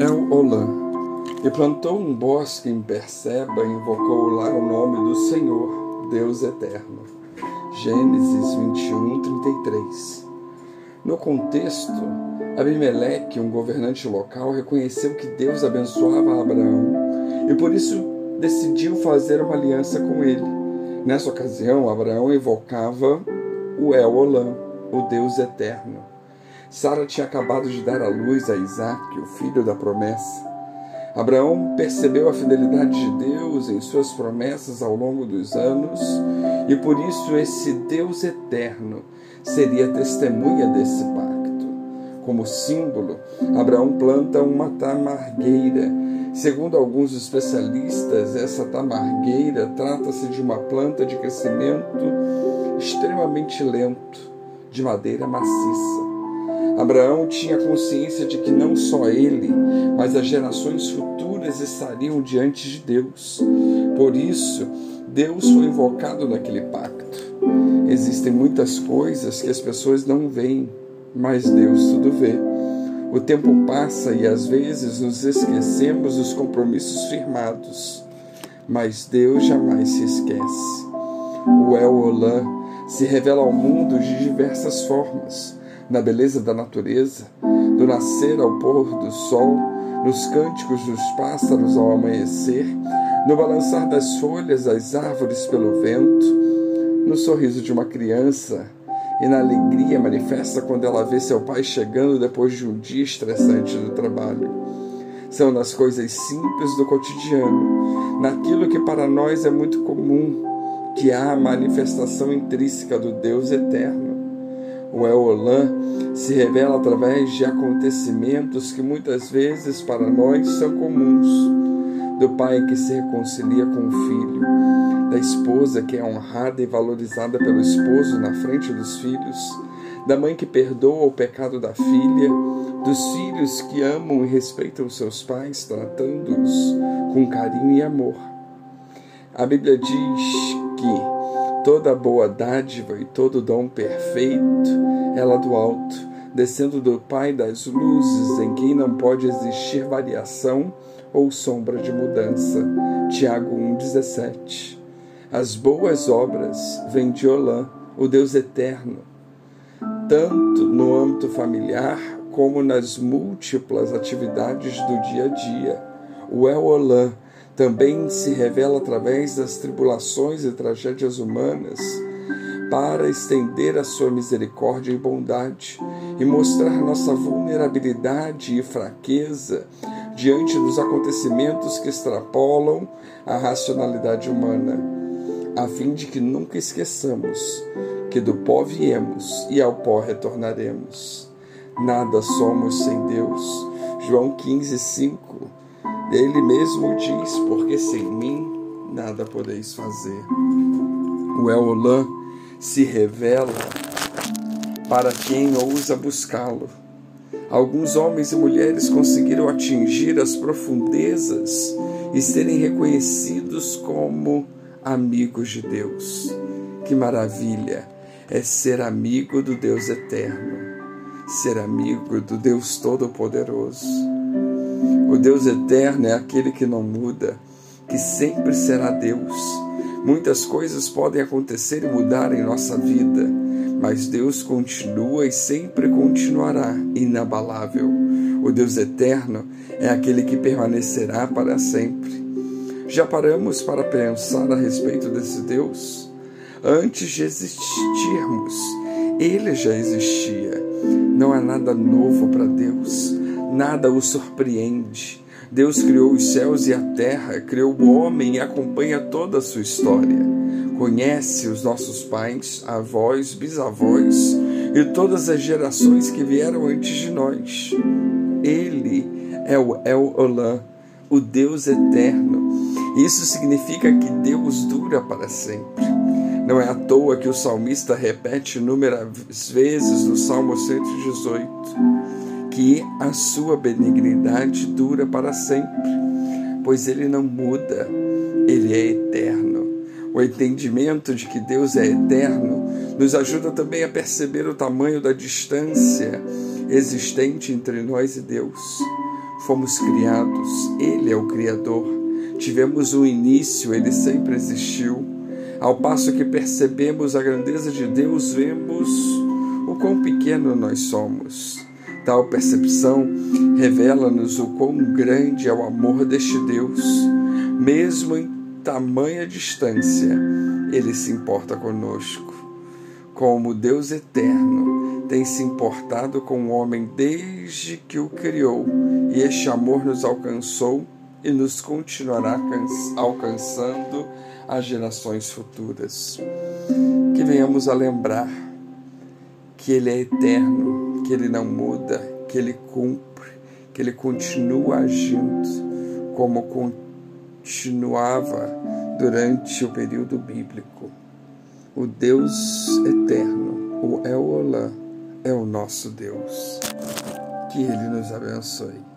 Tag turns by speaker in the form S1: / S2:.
S1: El Olã. E plantou um bosque em Perseba e invocou lá o nome do Senhor, Deus eterno. Gênesis 21, 33. No contexto, Abimeleque, um governante local, reconheceu que Deus abençoava Abraão e por isso decidiu fazer uma aliança com ele. Nessa ocasião, Abraão evocava o El Olã, o Deus eterno. Sara tinha acabado de dar à luz a Isaac, o filho da promessa. Abraão percebeu a fidelidade de Deus em suas promessas ao longo dos anos e por isso esse Deus eterno seria testemunha desse pacto. Como símbolo, Abraão planta uma tamargueira. Segundo alguns especialistas, essa tamargueira trata-se de uma planta de crescimento extremamente lento, de madeira maciça. Abraão tinha consciência de que não só ele, mas as gerações futuras estariam diante de Deus. Por isso, Deus foi invocado naquele pacto. Existem muitas coisas que as pessoas não veem, mas Deus tudo vê. O tempo passa e às vezes nos esquecemos dos compromissos firmados, mas Deus jamais se esquece. O El Olã se revela ao mundo de diversas formas na beleza da natureza, do nascer ao pôr do sol, nos cânticos dos pássaros ao amanhecer, no balançar das folhas das árvores pelo vento, no sorriso de uma criança e na alegria manifesta quando ela vê seu pai chegando depois de um dia estressante do trabalho. São nas coisas simples do cotidiano, naquilo que para nós é muito comum, que há a manifestação intrínseca do Deus eterno o Eolã se revela através de acontecimentos que muitas vezes para nós são comuns. Do pai que se reconcilia com o filho, da esposa que é honrada e valorizada pelo esposo na frente dos filhos, da mãe que perdoa o pecado da filha, dos filhos que amam e respeitam seus pais, tratando-os com carinho e amor. A Bíblia diz que Toda boa dádiva e todo dom perfeito lá do alto, descendo do Pai das luzes, em quem não pode existir variação ou sombra de mudança. Tiago 1,17. As boas obras vêm de Olã, o Deus eterno, tanto no âmbito familiar como nas múltiplas atividades do dia a dia. O El Olã também se revela através das tribulações e tragédias humanas para estender a sua misericórdia e bondade e mostrar nossa vulnerabilidade e fraqueza diante dos acontecimentos que extrapolam a racionalidade humana, a fim de que nunca esqueçamos que do pó viemos e ao pó retornaremos. Nada somos sem Deus. João 15, 5 ele mesmo diz: Porque sem mim nada podeis fazer. O Eolã se revela para quem ousa buscá-lo. Alguns homens e mulheres conseguiram atingir as profundezas e serem reconhecidos como amigos de Deus. Que maravilha é ser amigo do Deus eterno, ser amigo do Deus Todo-Poderoso. O Deus eterno é aquele que não muda, que sempre será Deus. Muitas coisas podem acontecer e mudar em nossa vida, mas Deus continua e sempre continuará inabalável. O Deus eterno é aquele que permanecerá para sempre. Já paramos para pensar a respeito desse Deus? Antes de existirmos, ele já existia. Não há nada novo para Deus nada o surpreende. Deus criou os céus e a terra, criou o homem e acompanha toda a sua história. Conhece os nossos pais, avós, bisavós e todas as gerações que vieram antes de nós. Ele é o El Olam, o Deus eterno. Isso significa que Deus dura para sempre. Não é à toa que o salmista repete inúmeras vezes no Salmo 118 que a sua benignidade dura para sempre, pois ele não muda, ele é eterno. O entendimento de que Deus é eterno nos ajuda também a perceber o tamanho da distância existente entre nós e Deus. fomos criados, Ele é o Criador. Tivemos um início, Ele sempre existiu. Ao passo que percebemos a grandeza de Deus, vemos o quão pequeno nós somos. Tal percepção revela-nos o quão grande é o amor deste Deus. Mesmo em tamanha distância, Ele se importa conosco. Como Deus eterno, tem se importado com o homem desde que o criou, e este amor nos alcançou e nos continuará alcançando as gerações futuras. Que venhamos a lembrar que Ele é eterno, que Ele não muda, que Ele cumpre, que Ele continua agindo como continuava durante o período bíblico. O Deus eterno, o El Olã, é o nosso Deus. Que Ele nos abençoe.